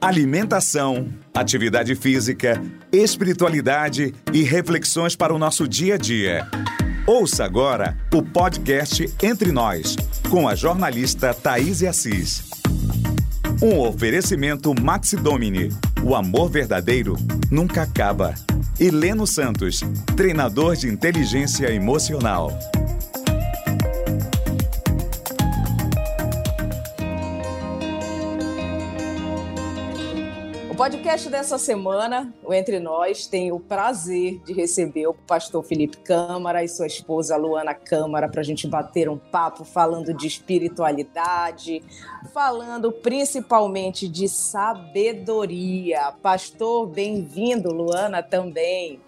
Alimentação, atividade física, espiritualidade e reflexões para o nosso dia a dia. Ouça agora o podcast Entre Nós, com a jornalista Thaís Assis. Um oferecimento Maxi Domini. O amor verdadeiro nunca acaba. E Leno Santos, treinador de inteligência emocional. Podcast dessa semana, o Entre Nós, tem o prazer de receber o pastor Felipe Câmara e sua esposa Luana Câmara para a gente bater um papo falando de espiritualidade, falando principalmente de sabedoria. Pastor, bem-vindo, Luana também.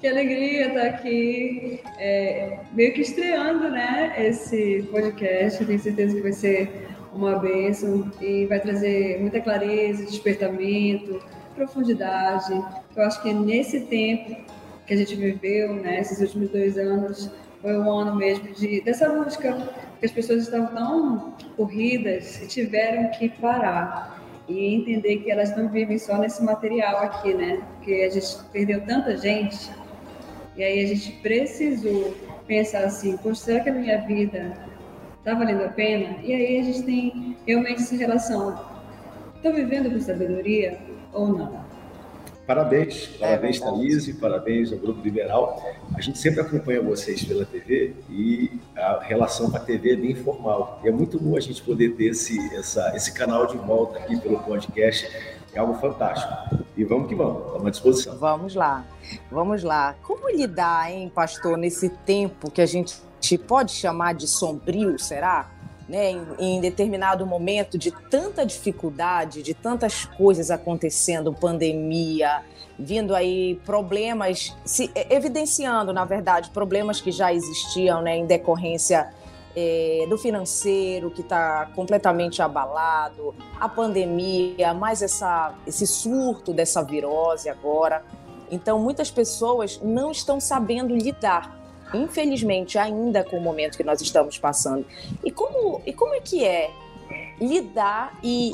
Que alegria estar aqui, é, meio que estreando né, esse podcast. Tenho certeza que vai ser uma bênção e vai trazer muita clareza, despertamento, profundidade. Eu acho que nesse tempo que a gente viveu, né, esses últimos dois anos, foi um ano mesmo de, dessa busca, que as pessoas estavam tão corridas e tiveram que parar e entender que elas não vivem só nesse material aqui, né? Porque a gente perdeu tanta gente e aí a gente precisou pensar assim, será que a minha vida Está valendo a pena? E aí a gente tem realmente essa relação. Estou vivendo com sabedoria ou não? Parabéns, parabéns, é Thaís, parabéns ao Grupo Liberal. A gente sempre acompanha vocês pela TV e a relação com a TV é bem informal. E é muito bom a gente poder ter esse, essa, esse canal de volta aqui pelo podcast. É algo fantástico. E vamos que vamos, estamos à disposição. Vamos lá, vamos lá. Como lidar, hein, pastor, nesse tempo que a gente pode chamar de sombrio, será? Né, em, em, determinado momento de tanta dificuldade, de tantas coisas acontecendo, pandemia, vindo aí problemas, se evidenciando, na verdade, problemas que já existiam né, em decorrência é, do financeiro que está completamente abalado, a pandemia, mais essa, esse surto dessa virose agora. Então, muitas pessoas não estão sabendo lidar infelizmente, ainda com o momento que nós estamos passando. E como, e como é que é lidar e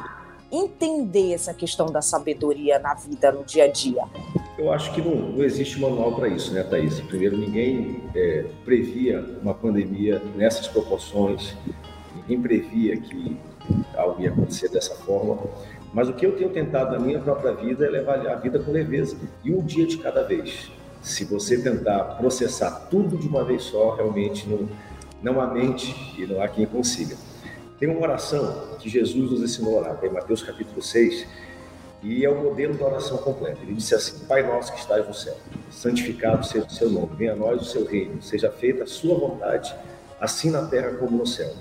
entender essa questão da sabedoria na vida, no dia a dia? Eu acho que não, não existe manual para isso, né, Thaís? Primeiro, ninguém é, previa uma pandemia nessas proporções, ninguém previa que algo ia acontecer dessa forma. Mas o que eu tenho tentado na minha própria vida é levar a vida com leveza e um dia de cada vez. Se você tentar processar tudo de uma vez só, realmente não, não há mente e não há quem consiga. Tem uma oração que Jesus nos ensinou lá, em Mateus capítulo 6, e é o modelo da oração completa. Ele disse assim: Pai nosso que estás no céu, santificado seja o seu nome, venha a nós o seu reino, seja feita a sua vontade, assim na terra como no céu.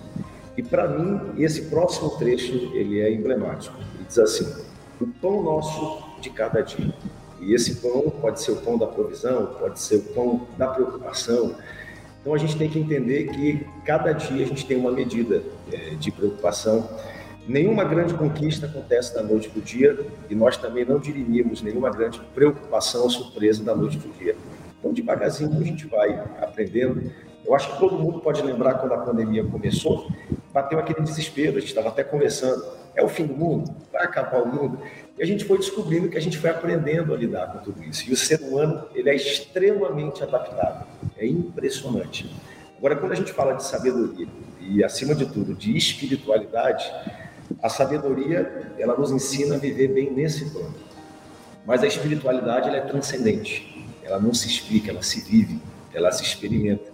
E para mim, esse próximo trecho, ele é emblemático. Ele diz assim: O pão nosso de cada dia e esse pão pode ser o pão da provisão, pode ser o pão da preocupação. Então a gente tem que entender que cada dia a gente tem uma medida é, de preocupação. Nenhuma grande conquista acontece da noite para o dia e nós também não dirimimos nenhuma grande preocupação ou surpresa da noite para o dia. Então, devagarzinho a gente vai aprendendo. Eu acho que todo mundo pode lembrar quando a pandemia começou, bateu aquele desespero, a gente estava até conversando. É o fim do mundo? Vai acabar o mundo? E a gente foi descobrindo que a gente foi aprendendo a lidar com tudo isso. E o ser humano, ele é extremamente adaptável. É impressionante. Agora, quando a gente fala de sabedoria e, acima de tudo, de espiritualidade, a sabedoria, ela nos ensina a viver bem nesse plano. Mas a espiritualidade, ela é transcendente. Ela não se explica, ela se vive, ela se experimenta.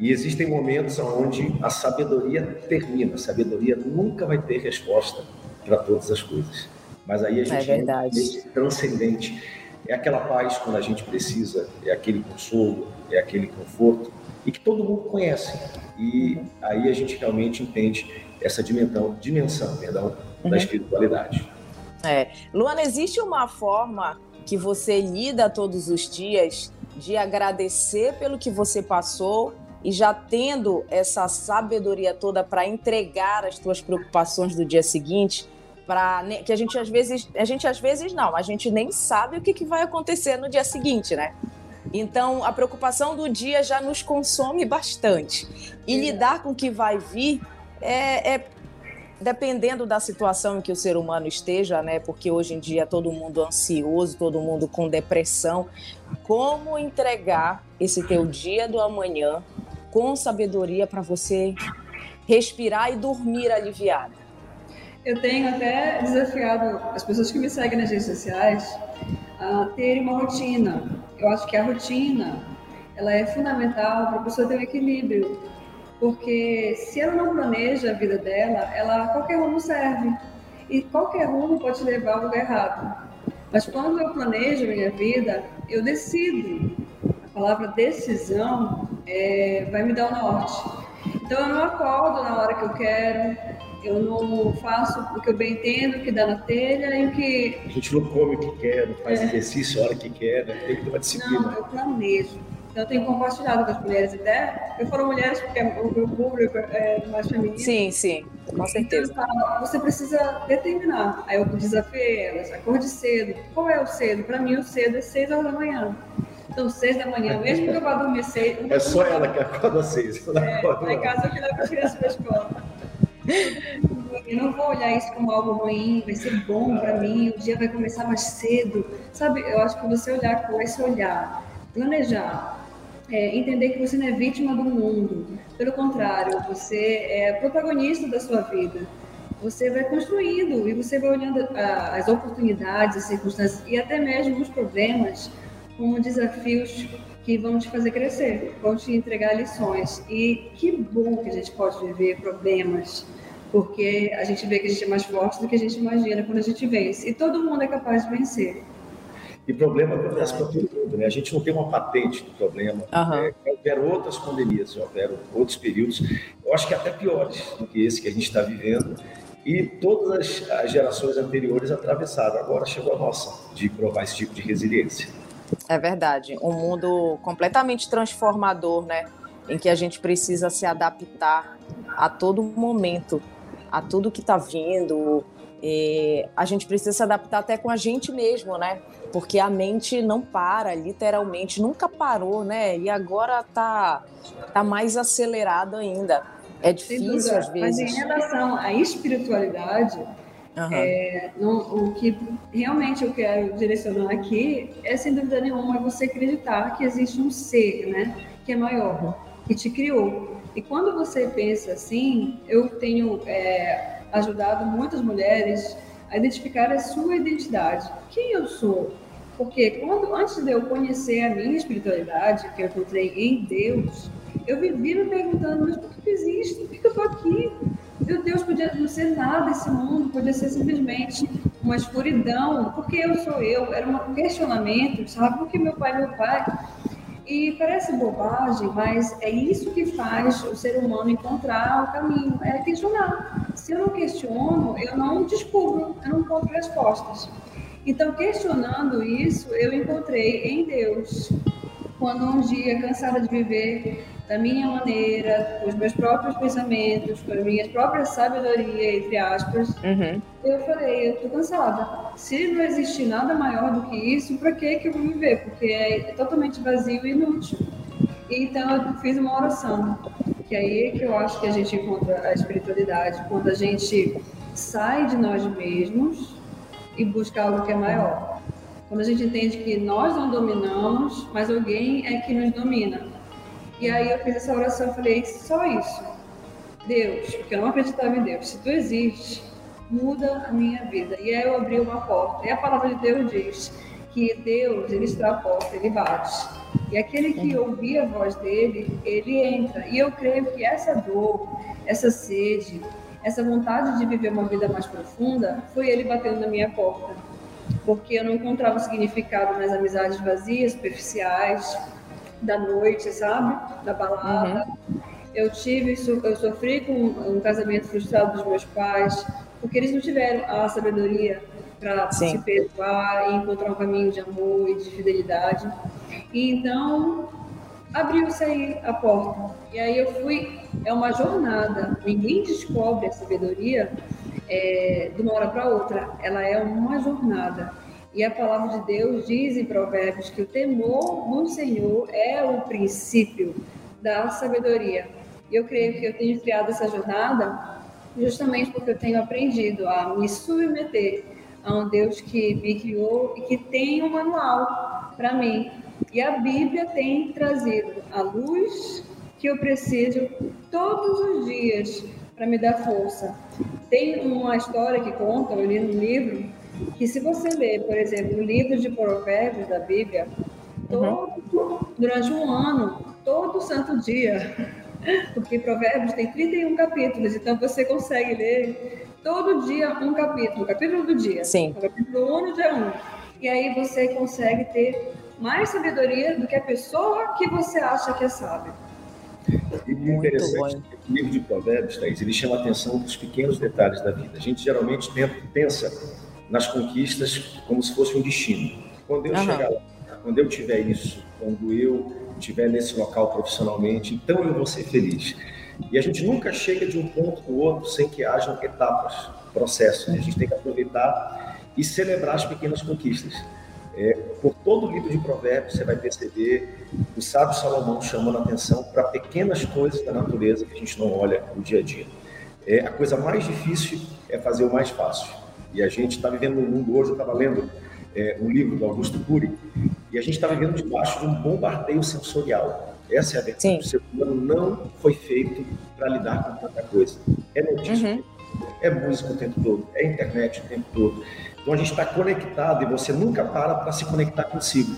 E existem momentos onde a sabedoria termina. A sabedoria nunca vai ter resposta para todas as coisas. Mas aí a gente é é transcendente. É aquela paz quando a gente precisa, é aquele consolo, é aquele conforto e que todo mundo conhece. E aí a gente realmente entende essa dimensão, dimensão perdão, uhum. da espiritualidade. É. Luana, existe uma forma que você lida todos os dias de agradecer pelo que você passou e já tendo essa sabedoria toda para entregar as tuas preocupações do dia seguinte, para que a gente às vezes, a gente às vezes não, a gente nem sabe o que, que vai acontecer no dia seguinte, né? Então, a preocupação do dia já nos consome bastante. E é. lidar com o que vai vir é, é dependendo da situação em que o ser humano esteja, né? Porque hoje em dia todo mundo ansioso, todo mundo com depressão, como entregar esse teu dia do amanhã com sabedoria para você respirar e dormir aliviada? Eu tenho até desafiado as pessoas que me seguem nas redes sociais a terem uma rotina. Eu acho que a rotina ela é fundamental para a pessoa ter um equilíbrio porque se ela não planeja a vida dela, ela qualquer rumo serve. E qualquer rumo pode levar ao lugar errado. Mas quando eu planejo a minha vida, eu decido. A palavra decisão é, vai me dar o norte. Então eu não acordo na hora que eu quero, eu não faço o que eu bem entendo, o que dá na telha e o que. A gente não come o que quer, não faz é. exercício a hora que quer, né? tem que ter uma disciplina. Não, eu planejo. Então, eu tenho compartilhado com as mulheres até. Eu falo mulheres porque o meu público é mais feminino. Sim, sim, com certeza. Então, você precisa determinar. Aí eu desafiei elas, acorde cedo. Qual é o cedo? Para mim, o cedo é 6 horas da manhã. Então, seis da manhã, mesmo que eu vá dormir seis. É só ela que acorda às seis. É, lá em casa eu que levo as crianças para a escola. Eu não vou olhar isso como algo ruim, vai ser bom para mim, o dia vai começar mais cedo. Sabe, eu acho que você olhar com esse olhar, planejar, é, entender que você não é vítima do mundo. Pelo contrário, você é protagonista da sua vida. Você vai construindo e você vai olhando as oportunidades, as circunstâncias e até mesmo os problemas como desafios que vão te fazer crescer, vão te entregar lições. E que bom que a gente pode viver problemas, porque a gente vê que a gente é mais forte do que a gente imagina quando a gente vence. E todo mundo é capaz de vencer. E problema acontece para todo mundo, né? A gente não tem uma patente do problema. Uhum. É, houveram outras pandemias, houveram outros períodos, eu acho que até piores do que esse que a gente está vivendo. E todas as, as gerações anteriores atravessaram. Agora chegou a nossa de provar esse tipo de resiliência. É verdade. Um mundo completamente transformador, né? Em que a gente precisa se adaptar a todo momento, a tudo que está vindo. E a gente precisa se adaptar até com a gente mesmo, né? porque a mente não para, literalmente, nunca parou, né? E agora tá, tá mais acelerado ainda. É difícil às vezes. Mas em relação à espiritualidade, uhum. é, não, o que realmente eu quero direcionar aqui é, sem dúvida nenhuma, você acreditar que existe um ser, né? Que é maior, que te criou. E quando você pensa assim, eu tenho é, ajudado muitas mulheres a identificar a sua identidade. Quem eu sou? Porque quando, antes de eu conhecer a minha espiritualidade, que eu encontrei em Deus, eu vivia me perguntando, mas por que existe? Por que eu estou aqui? Meu Deus, podia não ser nada esse mundo, podia ser simplesmente uma escuridão, porque eu sou eu, era um questionamento, sabe? Por que meu pai meu pai? E parece bobagem, mas é isso que faz o ser humano encontrar o caminho, é questionar. Se eu não questiono, eu não descubro, eu não encontro respostas. Então, questionando isso, eu encontrei em Deus. Quando um dia, cansada de viver da minha maneira, com os meus próprios pensamentos, com a minha própria sabedoria, entre aspas, uhum. eu falei, eu tô cansada. Se não existir nada maior do que isso, para que que eu vou viver? Porque é, é totalmente vazio e inútil. Então eu fiz uma oração, que aí é que eu acho que a gente encontra a espiritualidade, quando a gente sai de nós mesmos e busca algo que é maior. Quando a gente entende que nós não dominamos, mas alguém é que nos domina. E aí eu fiz essa oração falei, só isso. Deus, porque eu não acreditava em Deus. Se tu existes, muda a minha vida. E aí eu abri uma porta. E a palavra de Deus diz que Deus, ele está à porta, ele bate. E aquele que ouvir a voz dele, ele entra. E eu creio que essa dor, essa sede, essa vontade de viver uma vida mais profunda, foi ele batendo na minha porta. Porque eu não encontrava significado nas amizades vazias, superficiais, da noite, sabe? Da balada. Uhum. Eu tive, eu sofri com um casamento frustrado dos meus pais, porque eles não tiveram a sabedoria para se perdoar e encontrar um caminho de amor e de fidelidade. E então abriu-se aí a porta. E aí eu fui, é uma jornada. Ninguém descobre a sabedoria é, de uma hora para outra. Ela é uma jornada. E a palavra de Deus diz em Provérbios que o temor no Senhor é o princípio da sabedoria. E eu creio que eu tenho criado essa jornada justamente porque eu tenho aprendido a me submeter a um Deus que me criou e que tem um manual para mim. E a Bíblia tem trazido a luz que eu preciso todos os dias para me dar força. Tem uma história que conta, eu li no livro, que se você ler, por exemplo, o livro de Provérbios da Bíblia, todo, uhum. durante um ano, todo santo dia, porque Provérbios tem 31 capítulos, então você consegue ler todo dia um capítulo, capítulo do dia. Sim. Capítulo 1 no dia 1. E aí você consegue ter mais sabedoria do que a pessoa que você acha que é sábio. E o interessante é que o livro de Provérbios, Thaís, ele chama a atenção dos pequenos detalhes da vida. A gente geralmente pensa nas conquistas como se fosse um destino. Quando eu uhum. chegar lá, quando eu tiver isso, quando eu estiver nesse local profissionalmente, então eu vou ser feliz. E a gente nunca chega de um ponto para o outro sem que hajam etapas, processos. A gente tem que aproveitar e celebrar as pequenas conquistas. É, por todo o livro de Provérbios, você vai perceber o sábio Salomão chamando a atenção para pequenas coisas da natureza que a gente não olha no dia a dia. É, a coisa mais difícil é fazer o mais fácil. E a gente está vivendo num mundo hoje, eu estava lendo é, um livro do Augusto Cury, e a gente está vivendo debaixo de um bombardeio sensorial. Essa é a verdade. Sim. O ser humano não foi feito para lidar com tanta coisa. É notícia, uhum. é música o tempo todo, é internet o tempo todo. Então a gente está conectado e você nunca para para se conectar consigo.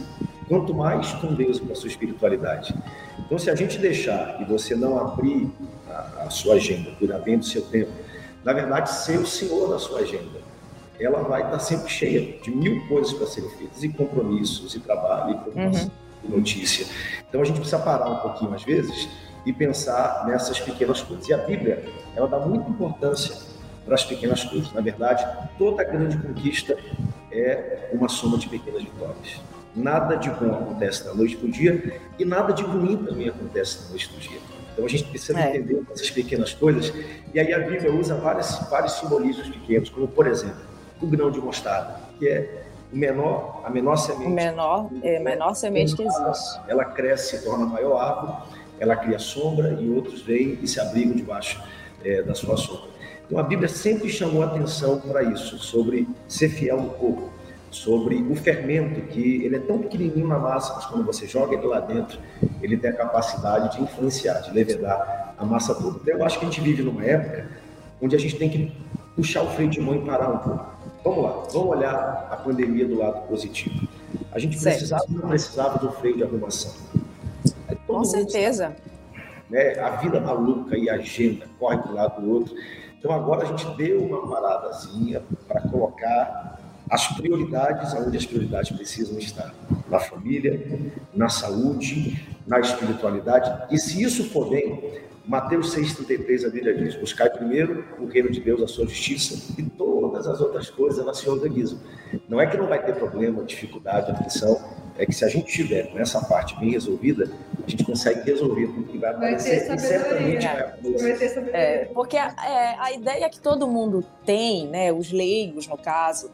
Quanto mais com Deus e com a sua espiritualidade. Então, se a gente deixar e você não abrir a, a sua agenda, por o seu tempo, na verdade, ser o senhor da sua agenda ela vai estar sempre cheia de mil coisas para serem feitas, e compromissos, e trabalho, e preocupação, uhum. Notícia. Então a gente precisa parar um pouquinho às vezes e pensar nessas pequenas coisas. E a Bíblia, ela dá muita importância para as pequenas coisas. Na verdade, toda grande conquista é uma soma de pequenas vitórias. Nada de bom acontece da noite para o dia e nada de ruim também acontece da noite para o dia. Então a gente precisa é. entender essas pequenas coisas. E aí a Bíblia usa vários, vários simbolismos pequenos, como por exemplo, o grão de mostarda, que é o menor, a menor semente. O menor, é menor semente que existe. Ela cresce, se torna maior árvore, ela cria sombra e outros vêm e se abrigam debaixo é, da sua sombra. Então a Bíblia sempre chamou atenção para isso, sobre ser fiel no corpo, sobre o fermento, que ele é tão pequenininho na massa, mas quando você joga ele lá dentro, ele tem a capacidade de influenciar, de levedar a massa toda. Então eu acho que a gente vive numa época onde a gente tem que puxar o freio de mão e parar um pouco. Vamos lá, vamos olhar a pandemia do lado positivo. A gente precisava não precisava do freio de arrumação? Com certeza. né, a vida maluca e a agenda corre de um lado do outro. Então agora a gente deu uma paradazinha para colocar as prioridades aonde as prioridades precisam estar. Na família, na saúde, na espiritualidade. E se isso for bem, Mateus 6,33 a Bíblia diz: Buscai primeiro o reino de Deus, a sua justiça, e todas as outras coisas elas se organizam. Não é que não vai ter problema, dificuldade, aflição, é que se a gente tiver nessa parte bem resolvida, a gente consegue resolver tudo que vai acontecer. Vai ter certamente vai sabedoria. É, porque a, é, a ideia que todo mundo tem, né, os leigos no caso,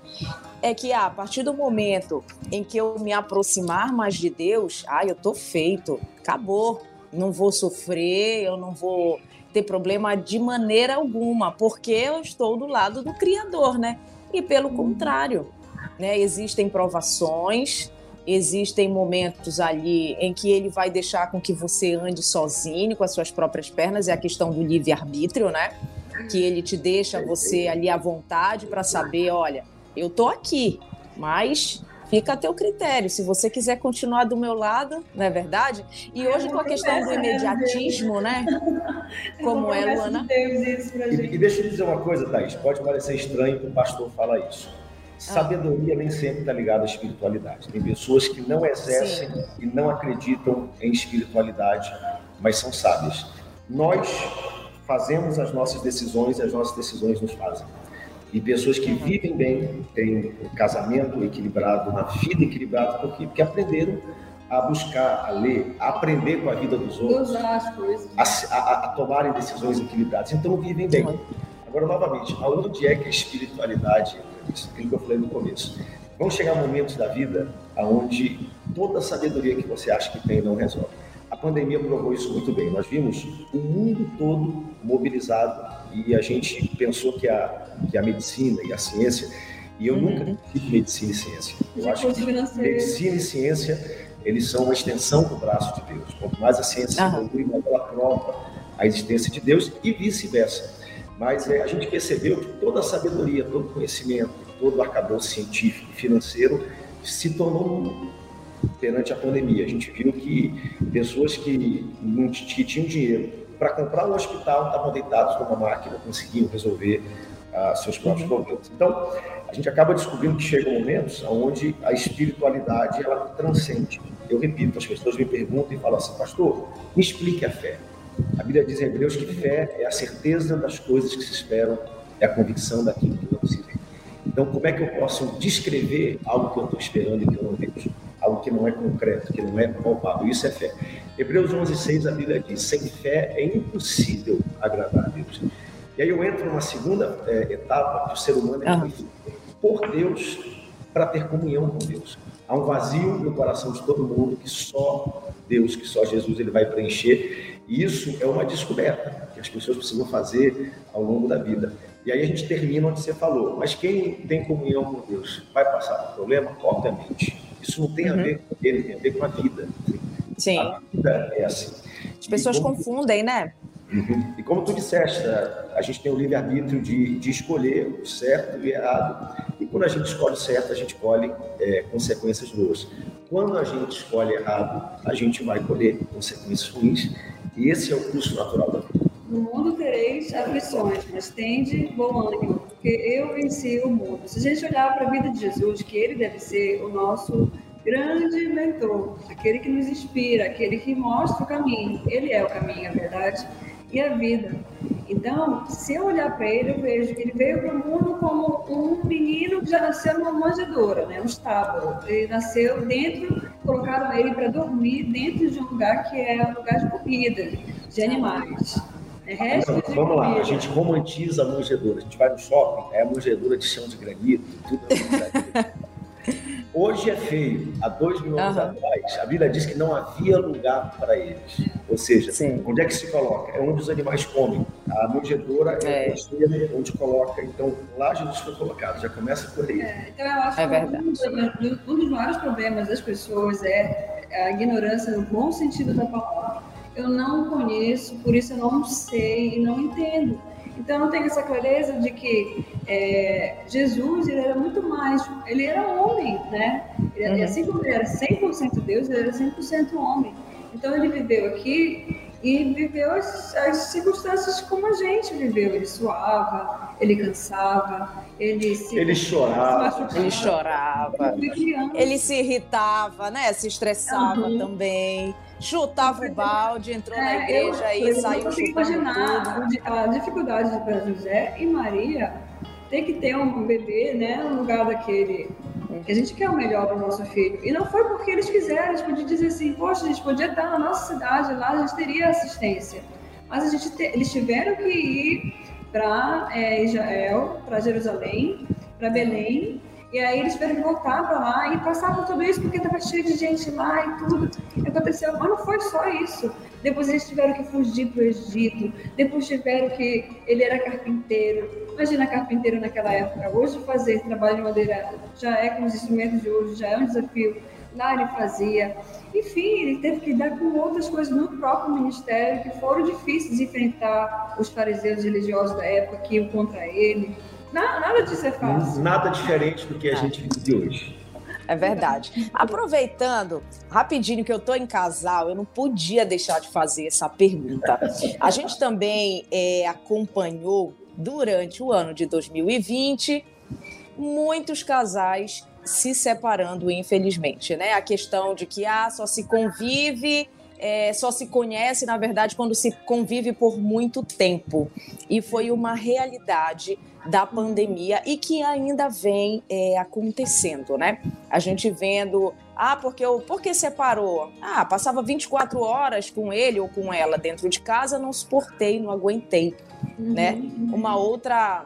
é que ah, a partir do momento em que eu me aproximar mais de Deus, ah, eu tô feito, acabou não vou sofrer, eu não vou ter problema de maneira alguma, porque eu estou do lado do Criador, né? E pelo contrário, né? Existem provações, existem momentos ali em que ele vai deixar com que você ande sozinho, com as suas próprias pernas, é a questão do livre-arbítrio, né? Que ele te deixa você ali à vontade para saber, olha, eu tô aqui, mas Fica a teu critério. Se você quiser continuar do meu lado, não é verdade? E hoje com a questão do imediatismo, né? Como é, Luana? E, e deixa eu dizer uma coisa, Thaís. Pode parecer estranho que o pastor fala isso. Sabedoria nem sempre está ligada à espiritualidade. Tem pessoas que não exercem Sim. e não acreditam em espiritualidade, mas são sábias. Nós fazemos as nossas decisões e as nossas decisões nos fazem. E pessoas que vivem bem, têm um casamento equilibrado, uma vida equilibrada, porque, porque aprenderam a buscar, a ler, a aprender com a vida dos outros, a, a, a tomarem decisões equilibradas. Então vivem bem. Agora, novamente, aonde é que a espiritualidade entra nisso? Aquilo que eu falei no começo. Vão chegar momentos da vida onde toda a sabedoria que você acha que tem não resolve. A pandemia provou isso muito bem. Nós vimos o mundo todo mobilizado e a gente pensou que a, que a medicina e a ciência, e eu uhum. nunca tive medicina e ciência. Eu acho que medicina e ciência, eles são uma extensão do braço de Deus. Quanto mais a ciência uhum. evolui, mais ela prova a existência de Deus e vice-versa. Mas é, a gente percebeu que toda a sabedoria, todo o conhecimento, todo o arcabouço científico e financeiro se tornou perante a pandemia. A gente viu que pessoas que, que tinham dinheiro para comprar um hospital estavam deitados numa máquina, conseguiam resolver uh, seus próprios uhum. problemas. Então, a gente acaba descobrindo que chegam momentos onde a espiritualidade ela transcende. Eu repito, as pessoas me perguntam e falam assim, pastor, me explique a fé. A Bíblia diz em Hebreus que fé é a certeza das coisas que se esperam, é a convicção daquilo que não se vê. Então, como é que eu posso descrever algo que eu estou esperando e que eu não vejo? Algo que não é concreto, que não é palpável. Isso é fé. Hebreus 11:6 a Bíblia diz: sem fé é impossível agradar a Deus. E aí eu entro numa segunda é, etapa que o ser humano é uhum. por Deus para ter comunhão com Deus. Há um vazio no coração de todo mundo que só Deus, que só Jesus ele vai preencher. E isso é uma descoberta que as pessoas precisam fazer ao longo da vida. E aí a gente termina onde você falou. Mas quem tem comunhão com Deus vai passar por problema? Obviamente. Isso não tem a uhum. ver com ele, tem a ver com a vida. Sim. A vida é assim. As pessoas como... confundem, né? Uhum. E como tu disseste, né, a gente tem o livre-arbítrio de, de escolher o certo e o errado. E quando a gente escolhe o certo, a gente colhe é, consequências boas. Quando a gente escolhe errado, a gente vai colher consequências ruins. E esse é o curso natural da vida. No mundo tereis aflições, mas tende bom ânimo, porque eu venci o mundo. Se a gente olhar para a vida de Jesus, que ele deve ser o nosso grande mentor, aquele que nos inspira, aquele que mostra o caminho. Ele é o caminho, a verdade e a vida. Então, se eu olhar para ele, eu vejo que ele veio para o mundo como um menino que já nasceu numa manjedoura, né? um estábulo. Ele nasceu dentro, colocaram ele para dormir dentro de um lugar que é um lugar de comida, de animais. É Não, vamos lá, a gente romantiza a manjedoura. A gente vai no shopping, é a manjedoura de chão de granito, tudo. É Hoje é feio. Há dois mil anos uhum. atrás, a Bíblia diz que não havia lugar para eles. Ou seja, Sim. onde é que se coloca? É onde os animais comem. A manjedoura é, é. onde coloca. Então, lá Jesus foi colocado. Já começa por aí. É, então, eu acho é verdade. que um dos maiores problemas das pessoas é a ignorância no bom sentido da palavra. Eu não conheço, por isso eu não sei e não entendo. Então eu tenho essa clareza de que é, Jesus ele era muito mais, ele era homem, né? Ele, uhum. Assim como ele era 100% Deus, ele era 100% homem. Então ele viveu aqui e viveu as, as, circunstâncias como a gente viveu. Ele suava, ele cansava, ele se ele chorava, ele chorava, ele se irritava, né? Se estressava uhum. também chutava o balde, entrou é, na igreja eu, e saiu chutando imaginar tudo. a dificuldade para José e Maria ter que ter um bebê, né, no lugar daquele que a gente quer o melhor para o nosso filho. E não foi porque eles quiseram, eles podiam dizer assim, poxa, a gente podia estar na nossa cidade lá, a gente teria assistência. Mas a gente te, eles tiveram que ir para é, Israel, para Jerusalém, para Belém, e aí eles tiveram que voltar para lá e passar por tudo isso porque estava cheio de gente lá e tudo. Aconteceu, mas não foi só isso. Depois eles tiveram que fugir para o Egito. Depois tiveram que. Ele era carpinteiro. Imagina carpinteiro naquela época. Hoje fazer trabalho de madeira já é com os instrumentos de hoje, já é um desafio. Lá ele fazia. Enfim, ele teve que lidar com outras coisas no próprio ministério que foram difíceis de enfrentar os fariseus religiosos da época que iam contra ele. Nada disso é fácil. Nada diferente do que a gente vive hoje. É verdade. Aproveitando, rapidinho que eu tô em casal, eu não podia deixar de fazer essa pergunta. A gente também é, acompanhou durante o ano de 2020 muitos casais se separando, infelizmente, né? A questão de que ah, só se convive é, só se conhece, na verdade, quando se convive por muito tempo. E foi uma realidade da pandemia e que ainda vem é, acontecendo, né? A gente vendo, ah, porque eu, por que separou? Ah, passava 24 horas com ele ou com ela dentro de casa, não suportei, não aguentei, uhum. né? Uma outra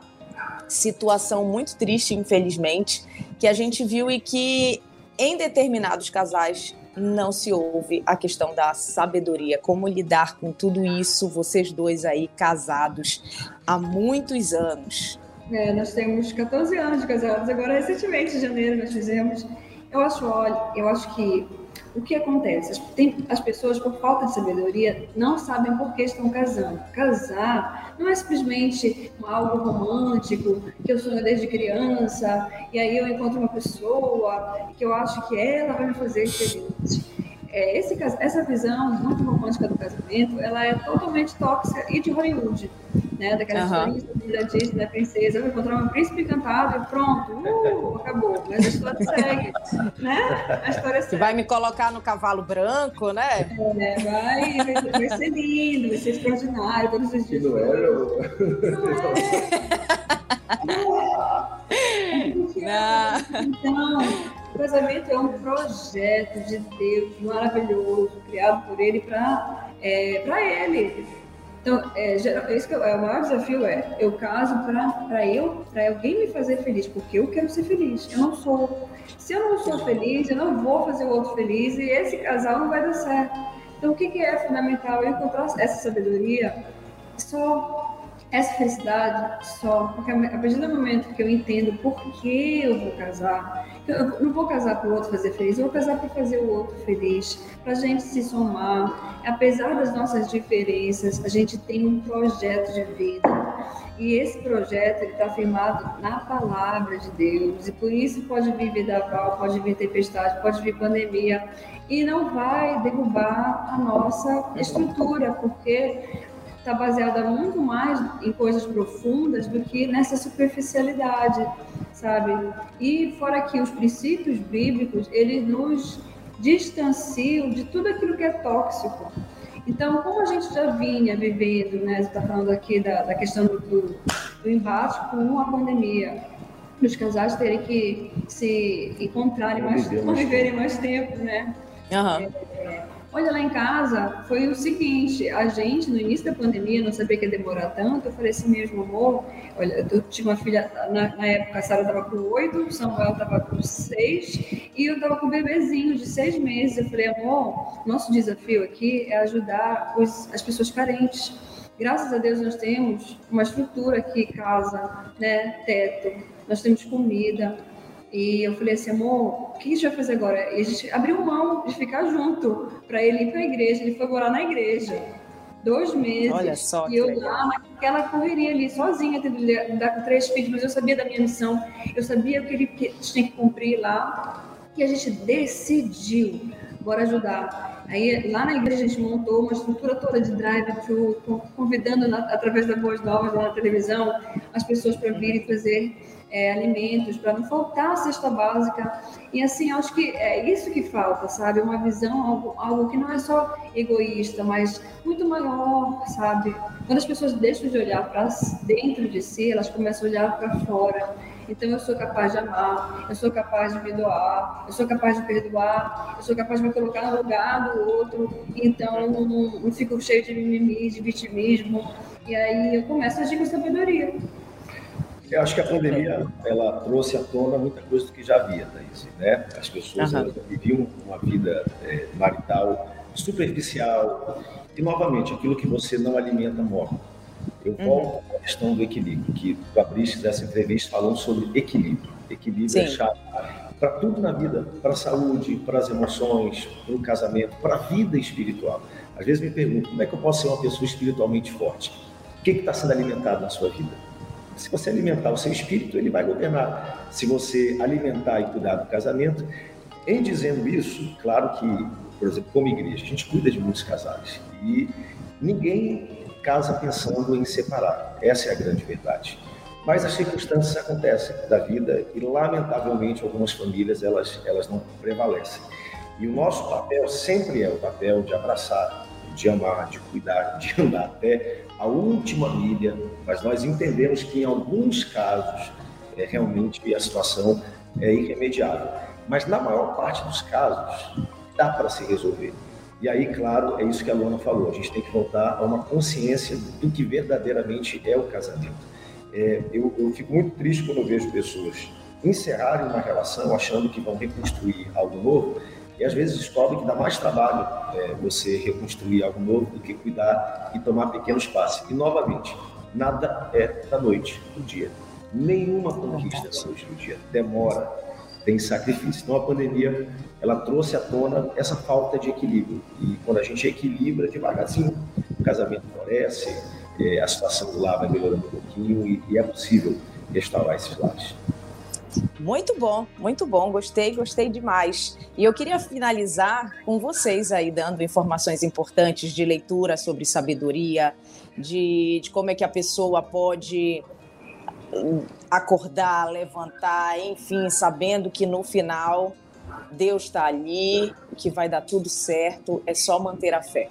situação muito triste, infelizmente, que a gente viu e que em determinados casais não se ouve a questão da sabedoria, como lidar com tudo isso, vocês dois aí casados há muitos anos. É, nós temos 14 anos de casados, agora recentemente, em janeiro, nós fizemos. Eu acho, olha, eu acho que o que acontece? Tem, as pessoas, por falta de sabedoria, não sabem por que estão casando. Casar não é simplesmente algo romântico, que eu sonho desde criança, e aí eu encontro uma pessoa que eu acho que ela vai me fazer feliz. É, esse, essa visão muito romântica do casamento, ela é totalmente tóxica e de Hollywood né? Daquela uhum. história da Disney, da princesa, eu vou encontrar um príncipe encantado e pronto, uh, acabou. Mas a história segue, né? A história segue. Vai me colocar no cavalo branco, né? É, vai, vai, vai ser lindo, vai ser extraordinário, todos os dias. Não é, não. Não. Então, o casamento é um projeto de Deus maravilhoso, criado por Ele para é, Ele então, é, isso que eu, é, o maior desafio é, eu caso para eu, para alguém me fazer feliz, porque eu quero ser feliz, eu não sou. Se eu não sou feliz, eu não vou fazer o outro feliz e esse casal não vai dar certo. Então, o que, que é fundamental? Eu encontrar essa sabedoria só essa felicidade só, porque a partir do momento que eu entendo por que eu vou casar, eu não vou casar para o outro fazer feliz, eu vou casar para fazer o outro feliz, para a gente se somar. Apesar das nossas diferenças, a gente tem um projeto de vida. E esse projeto está firmado na palavra de Deus. E por isso pode vir vendaval, pode vir tempestade, pode vir pandemia. E não vai derrubar a nossa estrutura, porque está baseada muito mais em coisas profundas do que nessa superficialidade, sabe? E fora que os princípios bíblicos, eles nos distanciam de tudo aquilo que é tóxico. Então, como a gente já vinha vivendo, né? Você está falando aqui da, da questão do, do, do embate com a pandemia, os casais terem que se encontrarem mais, conviverem mais tempo, né? Uhum. É, Olha, lá em casa foi o seguinte: a gente, no início da pandemia, não sabia que ia demorar tanto. Eu falei assim mesmo, amor. Olha, eu tinha uma filha, na, na época a Sara estava com oito, o Samuel estava com seis, e eu estava com um bebezinho de seis meses. Eu falei, amor, nosso desafio aqui é ajudar os, as pessoas carentes. Graças a Deus nós temos uma estrutura aqui, casa, né, teto, nós temos comida, e eu falei assim, amor, o que a gente vai fazer agora? E a gente abriu mão de ficar junto para ele ir para a igreja. Ele foi morar na igreja. Dois meses. Olha só. E eu lá naquela correria ali, sozinha, tendo que lidar com três filhos, mas eu sabia da minha missão, eu sabia o que ele tinha que cumprir lá. E a gente decidiu, bora ajudar. Aí lá na igreja a gente montou uma estrutura toda de drive-thru, convidando na, através da Boas Novas lá na televisão as pessoas para virem fazer é, alimentos, para não faltar a cesta básica. E assim, acho que é isso que falta, sabe? Uma visão, algo, algo que não é só egoísta, mas muito maior, sabe? Quando as pessoas deixam de olhar para dentro de si, elas começam a olhar para fora. Então eu sou capaz de amar, eu sou capaz de me doar, eu sou capaz de perdoar, eu sou capaz de me colocar no lugar do outro. Então eu não, não, não fico cheio de mimimi, de vitimismo. E aí eu começo a agir com sabedoria. Eu acho que a pandemia ela trouxe à tona muita coisa do que já havia, Thaís, né? As pessoas uhum. viviam uma vida é, marital superficial e novamente aquilo que você não alimenta morre. Eu uhum. volto uhum. à questão do equilíbrio, que tu abriste dessa entrevista falando sobre equilíbrio. Equilíbrio é Sim. é chave para tudo na vida, para a saúde, para as emoções, para o casamento, para a vida espiritual. Às vezes me pergunto, como é que eu posso ser uma pessoa espiritualmente forte? O que está sendo alimentado na sua vida? Se você alimentar o seu espírito, ele vai governar. Se você alimentar e cuidar do casamento, em dizendo isso, claro que, por exemplo, como igreja, a gente cuida de muitos casais e ninguém casa pensando em separar. Essa é a grande verdade. Mas as circunstâncias acontecem da vida e, lamentavelmente, algumas famílias elas, elas não prevalecem. E o nosso papel sempre é o papel de abraçar, de amar, de cuidar, de andar até a última milha, mas nós entendemos que em alguns casos é, realmente a situação é irremediável. Mas na maior parte dos casos dá para se resolver. E aí, claro, é isso que a Luana falou, a gente tem que voltar a uma consciência do que verdadeiramente é o casamento. É, eu, eu fico muito triste quando eu vejo pessoas encerrarem uma relação achando que vão reconstruir algo novo e às vezes descobre que dá mais trabalho é, você reconstruir algo novo do que cuidar e tomar pequenos passos. E novamente, nada é da noite do dia. Nenhuma conquista é da noite do dia. Demora, tem sacrifício. Então a pandemia ela trouxe à tona essa falta de equilíbrio. E quando a gente equilibra devagarzinho, o casamento floresce, é, a situação do lar vai melhorando um pouquinho e, e é possível restaurar esses lares. Muito bom, muito bom. Gostei, gostei demais. E eu queria finalizar com vocês aí dando informações importantes de leitura sobre sabedoria, de, de como é que a pessoa pode acordar, levantar, enfim, sabendo que no final Deus está ali, que vai dar tudo certo, é só manter a fé.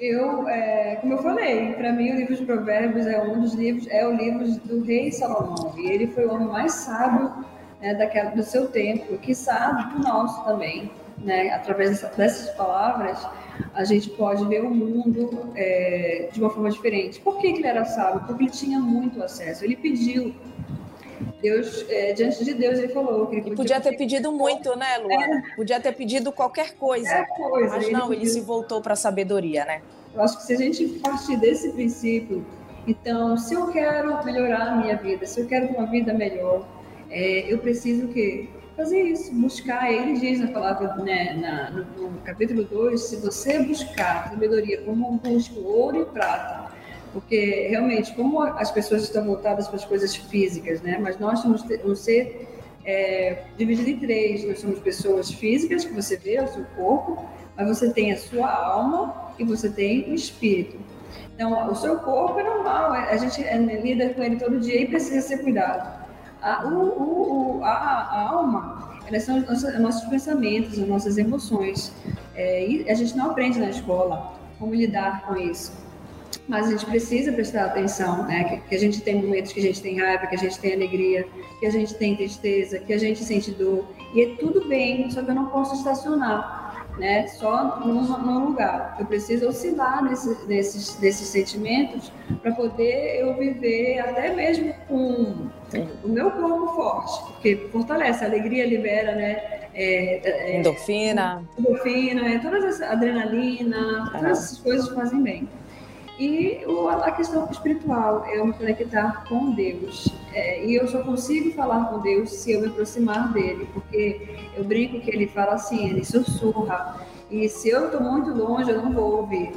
Eu, é, como eu falei, para mim o livro de Provérbios é um dos livros, é o livro do rei Salomão. E ele foi o homem mais sábio né, daquela, do seu tempo, que sabe do nosso também. Né? Através dessas palavras, a gente pode ver o mundo é, de uma forma diferente. Por que, que ele era sábio? Porque ele tinha muito acesso. Ele pediu Deus, é, diante de Deus, ele falou que ele podia, podia ter pedido muito, né, Luana? É. Podia ter pedido qualquer coisa. Qualquer coisa. Mas não, ele, ele se voltou para a sabedoria, né? Eu acho que se a gente partir desse princípio, então, se eu quero melhorar a minha vida, se eu quero ter uma vida melhor, é, eu preciso o quê? Fazer isso, buscar. Ele diz na palavra, né, na, no, no capítulo 2, se você buscar sabedoria como busca ouro e prata, porque realmente, como as pessoas estão voltadas para as coisas físicas, né? Mas nós somos um ser é, dividido em três. Nós somos pessoas físicas, que você vê, o seu corpo, mas você tem a sua alma e você tem o espírito. Então, o seu corpo é normal, a gente é, lida com ele todo dia e precisa ser cuidado. A, o, o, a, a alma, elas são os nossos, pensamentos, as nossas emoções. É, e a gente não aprende na escola como lidar com isso mas a gente precisa prestar atenção, né? Que, que, a gente tem momentos que a gente tem raiva, que a gente tem alegria, que a gente tem tristeza, que a gente sente dor. E é tudo bem, só que eu não posso estacionar, né? Só num, num lugar. Eu preciso oscilar nesse, nesses, nesses sentimentos para poder eu viver até mesmo com o meu corpo forte, porque fortalece, a alegria libera, né? É, é, endorfina. Endorfina, é, todas as adrenalina, todas essas coisas fazem bem. E a questão espiritual é eu me conectar com Deus. É, e eu só consigo falar com Deus se eu me aproximar dele, porque eu brinco que ele fala assim, ele sussurra. E se eu estou muito longe, eu não vou ouvir.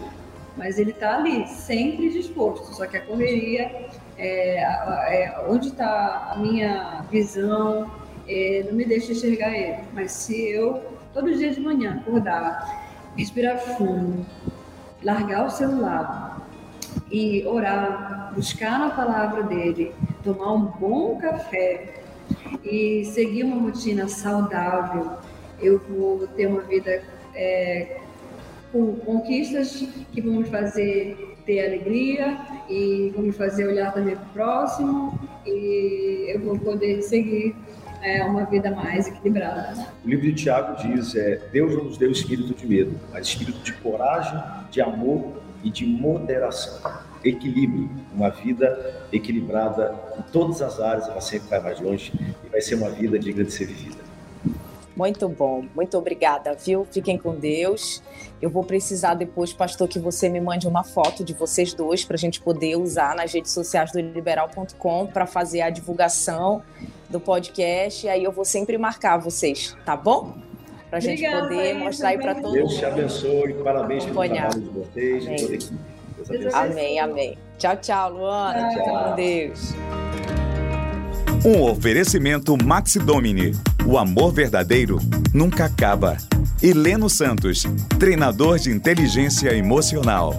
Mas ele está ali, sempre disposto. Só que a correria, é, é, onde está a minha visão, é, não me deixa enxergar ele. Mas se eu, todo dia de manhã, acordar, respirar fundo, largar o celular, e orar, buscar na palavra dele, tomar um bom café e seguir uma rotina saudável, eu vou ter uma vida é, com conquistas que vão me fazer ter alegria e vão me fazer olhar também para o próximo e eu vou poder seguir é, uma vida mais equilibrada. O livro de Tiago diz: é, Deus não nos deu espírito de medo, mas espírito de coragem, de amor e de moderação. Equilíbrio, uma vida equilibrada em todas as áreas, ela sempre vai mais longe e vai ser uma vida digna de ser vivida. Muito bom, muito obrigada, viu? Fiquem com Deus. Eu vou precisar depois, pastor, que você me mande uma foto de vocês dois para a gente poder usar nas redes sociais do liberal.com para fazer a divulgação do podcast. E aí eu vou sempre marcar vocês, tá bom? para a gente poder mostrar aí para todo Deus mundo. Deus te abençoe, parabéns pelo trabalho de vocês amém. e toda a equipe. Amém, amém. Tchau, tchau, Luana. Tchau. Fica com Deus. Um oferecimento Maxi Domini. O amor verdadeiro nunca acaba. Heleno Santos, treinador de inteligência emocional.